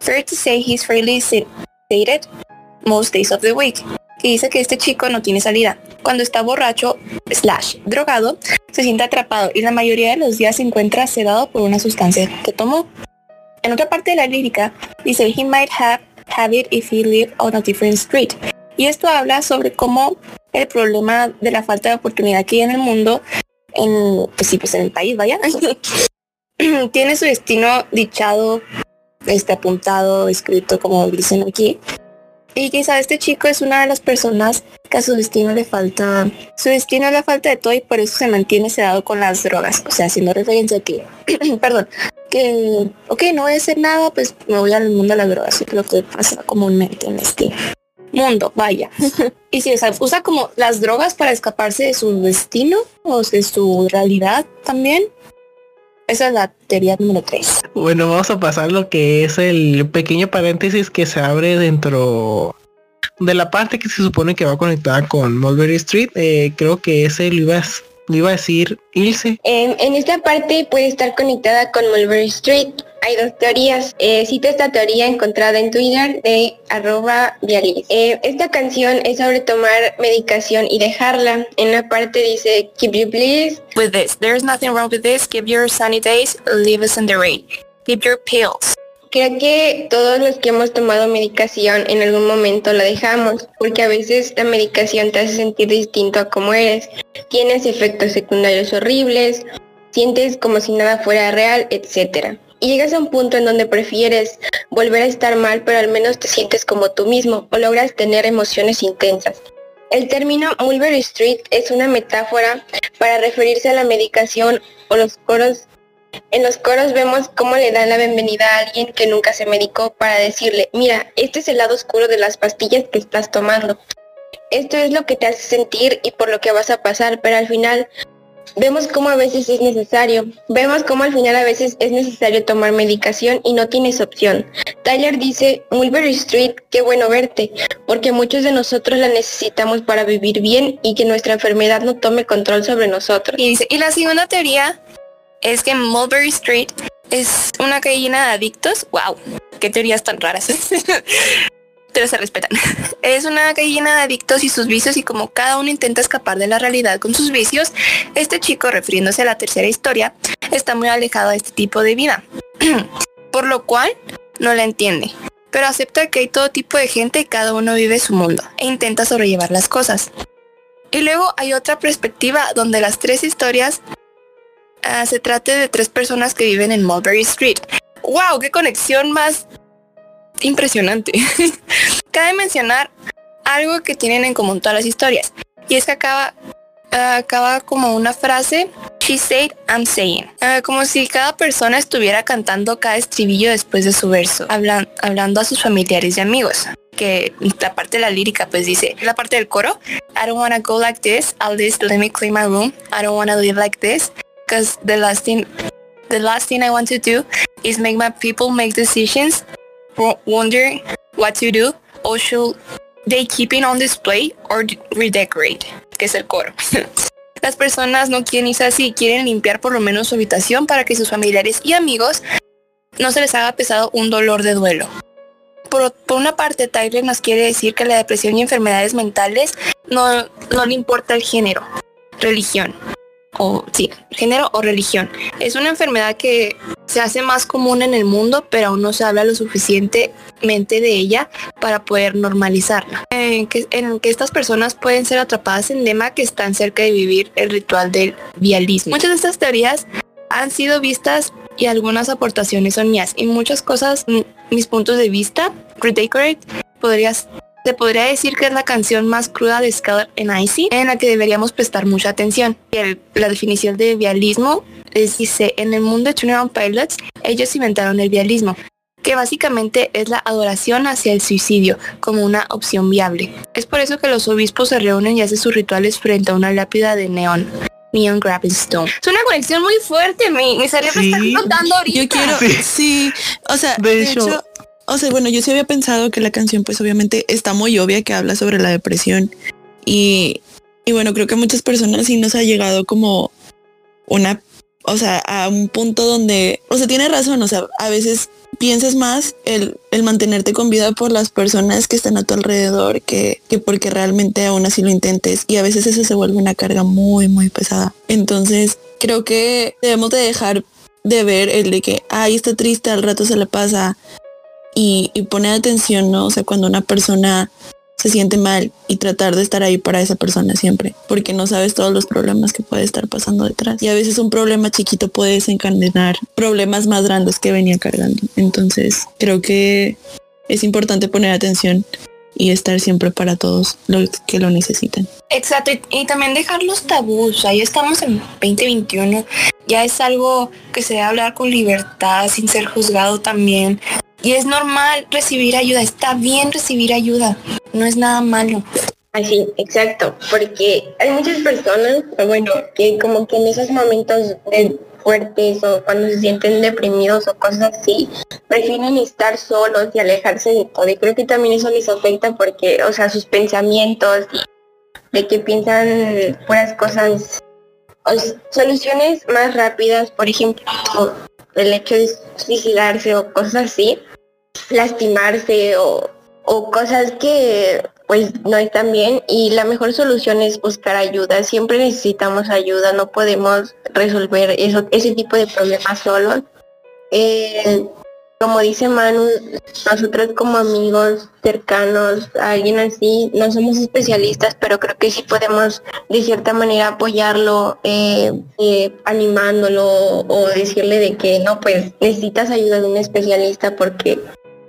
Fair to say he's fairly sedated most days of the week. Que dice que este chico no tiene salida. Cuando está borracho, slash, drogado, se siente atrapado y la mayoría de los días se encuentra sedado por una sustancia que tomó. En otra parte de la lírica dice, he might have, have it if he lived on a different street. Y esto habla sobre cómo el problema de la falta de oportunidad que hay en el mundo, en, pues sí, pues en el país, vaya, tiene su destino dichado, este apuntado, escrito como dicen aquí. Y quizá este chico es una de las personas que a su destino le falta, su destino es la falta de todo y por eso se mantiene sedado con las drogas. O sea, haciendo referencia que, perdón, que, ok, no voy a hacer nada, pues me voy al mundo de las drogas, es lo que pasa comúnmente en este mundo, vaya. y si o sea, usa como las drogas para escaparse de su destino o de su realidad también. Esa es la teoría número 3.
Bueno, vamos a pasar lo que es el pequeño paréntesis que se abre dentro de la parte que se supone que va conectada con Mulberry Street. Eh, creo que ese lo iba, lo iba a decir Ilse.
En, en esta parte puede estar conectada con Mulberry Street hay dos teorías. Eh, cito esta teoría encontrada en Twitter de arroba Vialis. Eh, esta canción es sobre tomar medicación y dejarla. En la parte dice, keep you please.
With this, there's nothing wrong with this. Keep your sunny days, leave us in the rain. Keep your pills.
Creo que todos los que hemos tomado medicación en algún momento la dejamos, porque a veces la medicación te hace sentir distinto a como eres. Tienes efectos secundarios horribles, sientes como si nada fuera real, etcétera y llegas a un punto en donde prefieres volver a estar mal, pero al menos te sientes como tú mismo o logras tener emociones intensas. El término Mulberry Street es una metáfora para referirse a la medicación o los coros. En los coros vemos cómo le dan la bienvenida a alguien que nunca se medicó para decirle, mira, este es el lado oscuro de las pastillas que estás tomando. Esto es lo que te hace sentir y por lo que vas a pasar, pero al final Vemos cómo a veces es necesario. Vemos cómo al final a veces es necesario tomar medicación y no tienes opción. Tyler dice, Mulberry Street, qué bueno verte, porque muchos de nosotros la necesitamos para vivir bien y que nuestra enfermedad no tome control sobre nosotros.
Y dice, y la segunda teoría es que Mulberry Street es una calle llena de adictos. Wow, qué teorías tan raras. pero se respetan. Es una calle llena de adictos y sus vicios y como cada uno intenta escapar de la realidad con sus vicios, este chico, refiriéndose a la tercera historia, está muy alejado de este tipo de vida. Por lo cual, no la entiende. Pero acepta que hay todo tipo de gente y cada uno vive su mundo e intenta sobrellevar las cosas. Y luego hay otra perspectiva donde las tres historias uh, se trate de tres personas que viven en Mulberry Street. ¡Wow! ¡Qué conexión más impresionante. Cabe mencionar algo que tienen en común todas las historias. Y es que acaba, acaba como una frase She said, I'm saying. Ah, como si cada persona estuviera cantando cada estribillo después de su verso, hablan- hablando a sus familiares y amigos. Que la parte de la lírica pues dice, la parte del coro, I don't wanna go like this, at least let me clean my room. I don't wanna live like this, cause the last thing, the last thing I want to do is make my people make decisions, wo- wonder what to do, or should they keep it on display or redecorate, que es el coro. Las personas no quieren irse así, quieren limpiar por lo menos su habitación para que sus familiares y amigos no se les haga pesado un dolor de duelo. Por, por una parte, Tyler nos quiere decir que la depresión y enfermedades mentales no, no le importa el género, religión, o sí, género o religión. Es una enfermedad que se hace más común en el mundo, pero aún no se habla lo suficientemente de ella para poder normalizarla. En que, en que estas personas pueden ser atrapadas en Dema que están cerca de vivir el ritual del vialismo. Muchas de estas teorías han sido vistas y algunas aportaciones son mías y muchas cosas, mm, mis puntos de vista, Redecorate, podrías se podría decir que es la canción más cruda de Scarlet and Icy, en la que deberíamos prestar mucha atención. El- la definición de vialismo es, dice, en el mundo de One Pilots, ellos inventaron el vialismo, que básicamente es la adoración hacia el suicidio como una opción viable. Es por eso que los obispos se reúnen y hacen sus rituales frente a una lápida de neón. Neon Stone. Es una conexión muy fuerte, mi, mi cerebro está explotando ahorita.
Yo quiero,
Sí.
sí, o sea,
De
de,
hecho-
hecho, o sea, bueno, yo sí había pensado que la canción pues obviamente está muy obvia que habla sobre la depresión. Y, y bueno, creo que muchas personas sí nos ha llegado como una, o sea, a un punto donde, o sea, tiene razón, o sea, a veces piensas más el, el mantenerte con vida por las personas que están a tu alrededor que, que porque realmente aún así lo intentes. Y a veces eso se vuelve una carga muy, muy pesada. Entonces, creo que debemos de dejar de ver el de que, ay, está triste, al rato se le pasa y, poner atención, ¿no? O sea, cuando una persona se siente mal y tratar de estar ahí para esa persona siempre, porque no sabes todos los problemas que puede estar pasando detrás. Y a veces un problema chiquito puede desencadenar problemas más grandes que venía cargando. Entonces, creo que es importante poner atención y estar siempre para todos los que lo necesiten.
Exacto, y, y también dejar los tabús. Ahí estamos en 2021. Ya es algo que se debe hablar con libertad, sin ser juzgado también. Y es normal recibir ayuda. Está bien recibir ayuda. No es nada malo.
Así, exacto, porque hay muchas personas, bueno, que como que en esos momentos de fuertes o cuando se sienten deprimidos o cosas así, prefieren estar solos y alejarse de todo. Y creo que también eso les afecta porque, o sea, sus pensamientos de que piensan puras cosas, o soluciones más rápidas, por ejemplo, el hecho de suicidarse o cosas así, lastimarse o, o cosas que pues no están bien y la mejor solución es buscar ayuda. Siempre necesitamos ayuda, no podemos resolver eso, ese tipo de problemas solos. Eh, como dice Manu, nosotros como amigos cercanos a alguien así, no somos especialistas, pero creo que sí podemos de cierta manera apoyarlo, eh, eh, animándolo o decirle de que no, pues necesitas ayuda de un especialista porque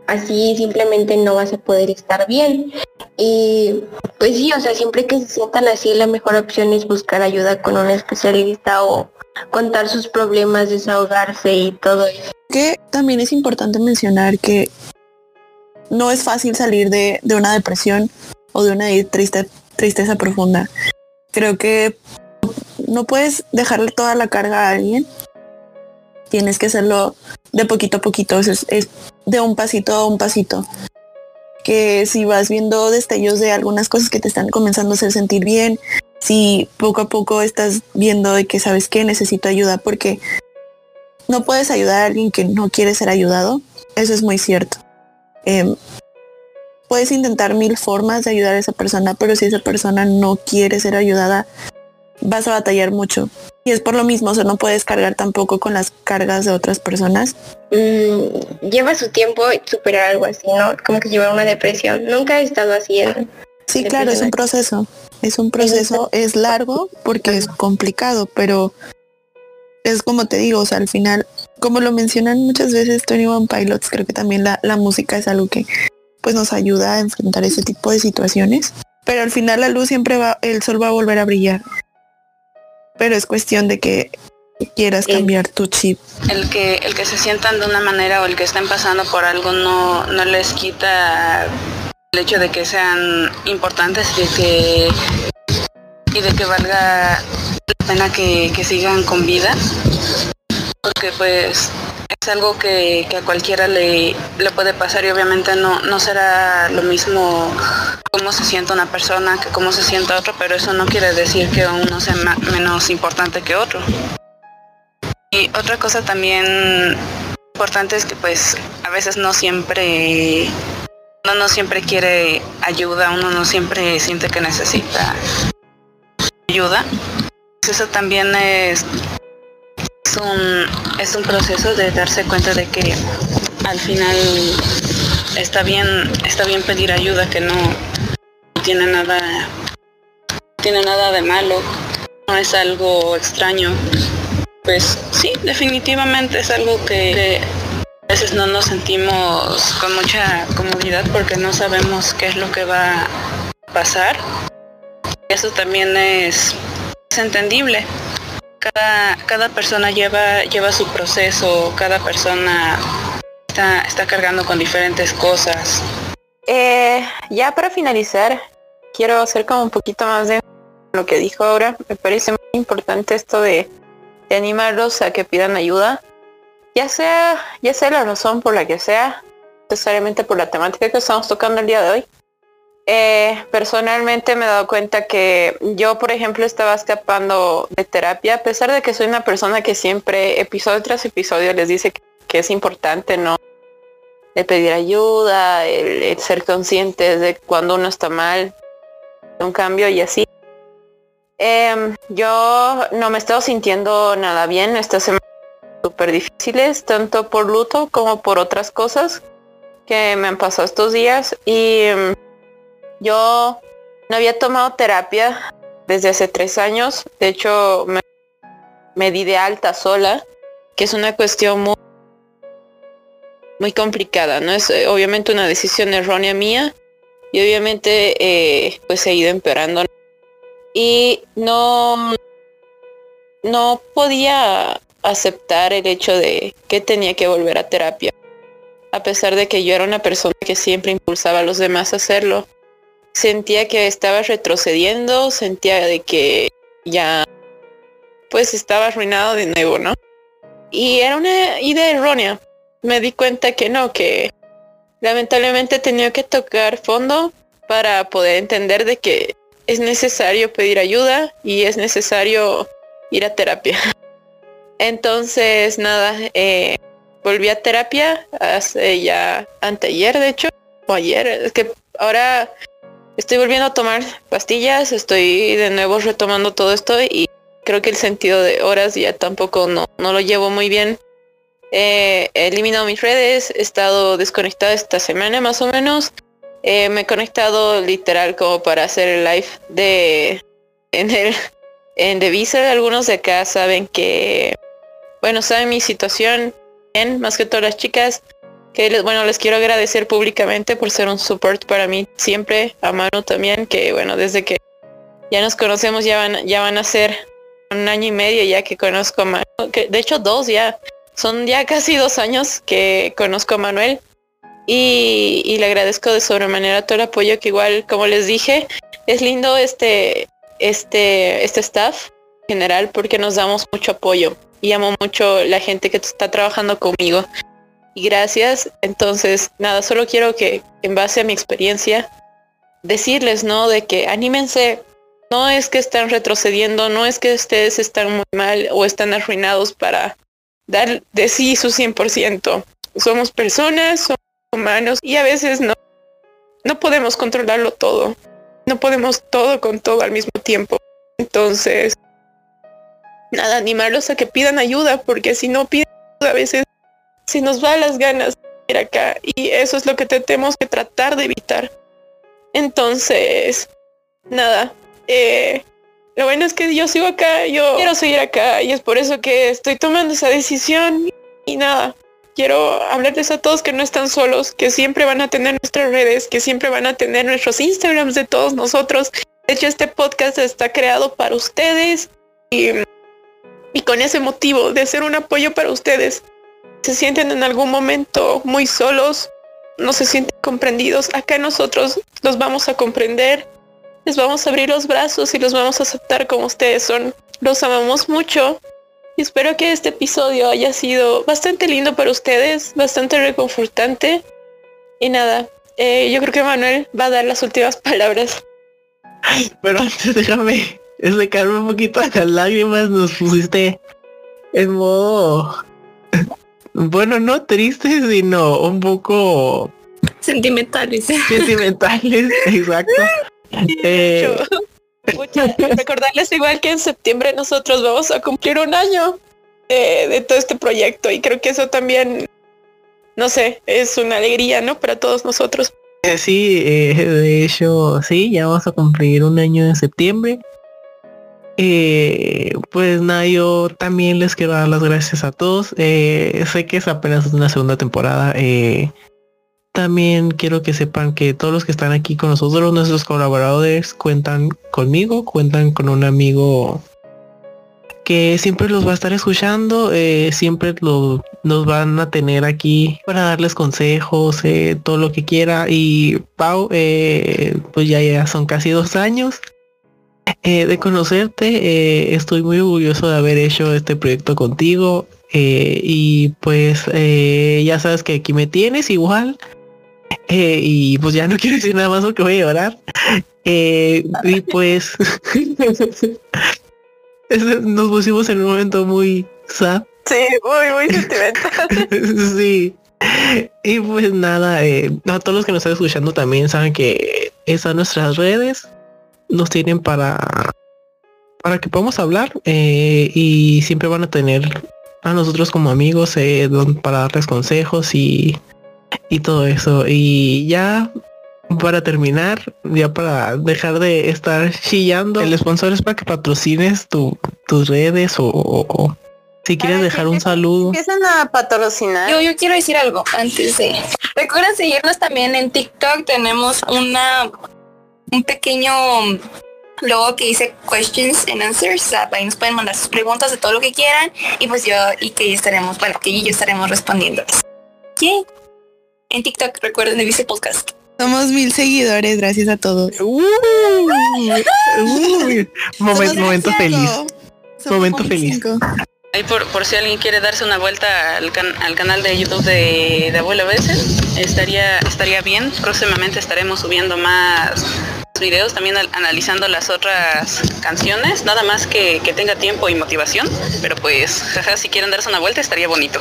así simplemente no vas a poder estar bien. Y pues sí, o sea, siempre que se sientan así, la mejor opción es buscar ayuda con un especialista o contar sus problemas, desahogarse y todo eso.
que también es importante mencionar que no es fácil salir de, de una depresión o de una triste, tristeza profunda. Creo que no puedes dejarle toda la carga a alguien. Tienes que hacerlo de poquito a poquito, es, de un pasito a un pasito. Que si vas viendo destellos de algunas cosas que te están comenzando a hacer sentir bien, si poco a poco estás viendo de que sabes que necesito ayuda porque no puedes ayudar a alguien que no quiere ser ayudado. Eso es muy cierto. Em, puedes intentar mil formas de ayudar a esa persona, pero si esa persona no quiere ser ayudada, vas a batallar mucho. Y es por lo mismo, o sea, no puedes cargar tampoco con las cargas de otras personas.
Mm, lleva su tiempo superar algo así, ¿no? Como que llevar una depresión. Nunca he estado así en...
Sí, claro, es un proceso. Es un proceso, es largo porque es complicado, pero es como te digo, o sea, al final, como lo mencionan muchas veces Tony One Pilots, creo que también la, la música es algo que pues nos ayuda a enfrentar ese tipo de situaciones. Pero al final la luz siempre va, el sol va a volver a brillar. Pero es cuestión de que quieras cambiar tu chip.
El que, el que se sientan de una manera o el que estén pasando por algo no, no les quita el hecho de que sean importantes y de que, y de que valga la pena que, que sigan con vida. Porque pues algo que, que a cualquiera le, le, puede pasar y obviamente no, no será lo mismo cómo se siente una persona que cómo se siente otro, pero eso no quiere decir que uno sea menos importante que otro. Y otra cosa también importante es que pues a veces no siempre uno no siempre quiere ayuda, uno no siempre siente que necesita ayuda. Eso también es, es un, es un proceso de darse cuenta de que al final está bien, está bien pedir ayuda, que no tiene nada, tiene nada de malo, no es algo extraño pues sí, definitivamente es algo que a veces no nos sentimos con mucha comodidad porque no sabemos qué es lo que va a pasar. Eso también es, entendible. Cada, cada persona lleva, lleva su proceso, cada persona está, está cargando con diferentes cosas.
Eh, ya para finalizar, quiero hacer como un poquito más de lo que dijo ahora. Me parece muy importante esto de de animarlos a que pidan ayuda, ya sea, ya sea la razón por la que sea, necesariamente por la temática que estamos tocando el día de hoy. Eh, personalmente me he dado cuenta que yo, por ejemplo, estaba escapando de terapia, a pesar de que soy una persona que siempre, episodio tras episodio, les dice que, es importante, ¿no? El pedir ayuda, el, ser conscientes de cuando uno está mal, un cambio y así. Eh, yo no me he estado sintiendo nada bien estas semanas súper difíciles, tanto por luto como por otras cosas que me han pasado estos días. Y em, yo no había tomado terapia desde hace tres años. De hecho, me, di de alta sola, que es una cuestión muy, muy complicada. No es eh, obviamente una decisión errónea mía. Y obviamente eh, pues he ido empeorando y no, no podía aceptar el hecho de que tenía que volver a terapia, a pesar de que yo era una persona que siempre impulsaba a los demás a hacerlo. Sentía que estaba retrocediendo, sentía de que ya pues estaba arruinado de nuevo, ¿no? Y era una idea errónea. Me di cuenta que no, que lamentablemente tenía que tocar fondo para poder entender de que es necesario pedir ayuda y es necesario ir a terapia. Entonces, nada, eh, volví a terapia hace ya anteayer, de hecho, o ayer. Es que ahora estoy volviendo a tomar pastillas, estoy de nuevo retomando todo esto y creo que el sentido de horas ya tampoco no, no lo llevo muy bien. he eliminado mis redes, he estado desconectada esta semana más o menos. Eh, me he conectado literal como para hacer el live de en el en The Visa. Algunos de acá saben que, bueno, saben mi situación bien, más que todas las chicas. Que les, bueno, les quiero agradecer públicamente por ser un support para mí siempre, a Manu también, que bueno, desde que ya nos conocemos ya van, ya van a ser un año y medio ya que conozco a Manu, que de hecho dos ya, son ya casi dos años que conozco a Manuel y, le agradezco de sobremanera todo el apoyo que igual, como les dije, es lindo este, este, este staff general porque nos damos mucho apoyo y amo mucho la gente que está trabajando conmigo. Y gracias. Entonces, nada, solo quiero que en base a mi experiencia, decirles, ¿no? De que anímense. No es que están retrocediendo, no es que ustedes están muy mal o están arruinados para dar de sí su 100%. Somos personas, somos humanos y a veces no, no podemos controlarlo todo. No podemos todo con todo al mismo tiempo. Entonces, nada, animarlos a que pidan ayuda, porque si no piden ayuda, a veces se nos va las ganas de ir acá y eso es lo que tenemos que tratar de evitar. Entonces, nada, eh, lo bueno es que yo sigo acá, yo quiero seguir acá y es por eso que estoy tomando esa decisión y nada, quiero hablarles a todos que no están solos, que siempre van a tener nuestras redes, que siempre van a tener nuestros Instagrams de todos nosotros. De hecho, este podcast está creado para ustedes
y, y con ese motivo de ser un apoyo para ustedes. Se sienten en algún momento muy solos, no se sienten comprendidos. Acá nosotros los vamos a comprender, les vamos a abrir los brazos y los vamos a aceptar como ustedes son. Los amamos mucho y espero que este episodio haya sido bastante lindo para ustedes, bastante reconfortante. Y nada, eh, yo creo que Manuel va a dar las últimas palabras.
Pero antes déjame secarme un poquito las lágrimas, nos pusiste en modo bueno, no triste, sino un poco
Sentimentales.
sentimentales, exacto. Eh,
Mucho. Recordarles igual que en septiembre nosotros vamos a cumplir un año de todo este proyecto y creo que eso también, no sé, es una alegría, ¿no? Para todos nosotros.
Eh, Sí, eh, de hecho, sí, ya vamos a cumplir un año en septiembre. Eh, pues nada, yo también les quiero dar las gracias a todos. Eh, sé que es apenas una segunda temporada. eh, también quiero que sepan que todos los que están aquí con nosotros, nuestros colaboradores, cuentan conmigo, cuentan con un amigo que siempre los va a estar escuchando, siempre lo- nos van a tener aquí para darles consejos, todo lo que quiera. Y Pau, pues ya, ya son casi dos años eh, de conocerte. eh, estoy muy orgulloso de haber hecho este proyecto contigo. eh, y pues eh, ya sabes que aquí me tienes igual. y pues ya no quiero decir nada más porque voy a llorar. Y pues nos pusimos en un momento muy sad.
Sí, muy, muy sentimental.
sí. Y pues nada, eh, a todos los que nos están escuchando también saben que están nuestras redes. Nos tienen para para que podamos hablar eh, y siempre van a tener a nosotros como amigos eh, don- para darles consejos y, y todo eso. Y ya para terminar, ya para dejar de estar chillando, el sponsor es para que patrocines tu, tus redes o, o- o si quieres dejar un saludo.
Empiezan a patrocinar.
Yo, yo quiero decir algo antes de. Recuerden seguirnos también en TikTok. Tenemos una un pequeño logo que dice questions and answers. Ahí nos pueden mandar sus preguntas de todo lo que quieran. Y pues yo y que estaremos, bueno, que yo y yo estaremos respondiendo. Yay. En TikTok, recuerden el Vice Podcast.
Somos mil seguidores, gracias a todos.
Uh,
Somos
momento feliz.
Somos
Momento feliz.
Ahí por, por si alguien quiere darse una vuelta al, can- al canal de YouTube de, de Abuelo Bessel, estaría, estaría bien. Próximamente estaremos subiendo más videos, también al- analizando las otras canciones, nada más que, que tenga tiempo y motivación, pero pues, jaja, si quieren darse una vuelta estaría bonito.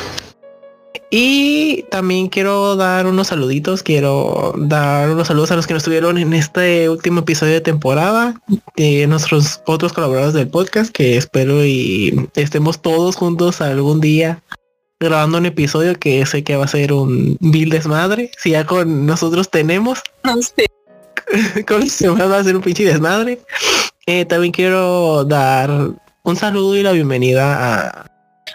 Y también quiero dar unos saluditos, quiero dar unos saludos a los que nos estuvieron en este último episodio de temporada, de nuestros otros colaboradores del podcast, que espero y estemos todos juntos algún día grabando un episodio que sé que va a ser un vil desmadre. Si ya con nosotros tenemos,
No sé.
con demás va a ser un pinche desmadre. Eh, también quiero dar un saludo y la bienvenida a,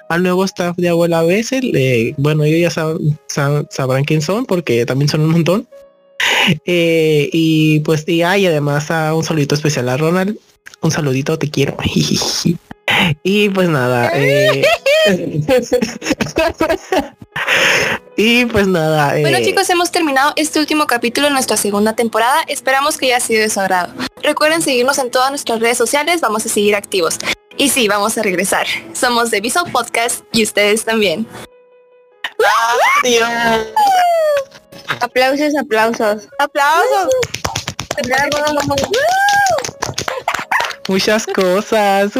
al nuevo staff de Abuela Bessel. Eh, bueno, ellos ya sab- sab- sabrán quién son porque también son un montón. Eh, y pues y, ah, y además a un saludito especial a Ronald. Un saludito, te quiero. y pues nada. eh, y pues nada.
Bueno
eh,
chicos, hemos terminado este último capítulo de nuestra segunda temporada. Esperamos que haya sido de su agrado. Recuerden seguirnos en todas nuestras redes sociales, vamos a seguir activos. Y sí, vamos a regresar. Somos de Visual Podcast y ustedes también.
Aplausos, aplausos.
Aplausos.
muchas cosas.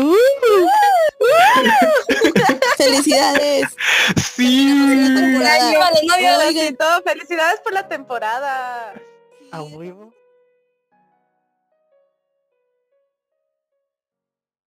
Felicidades.
sí.
Oigan.
Felicidades por la temporada.
A huevo.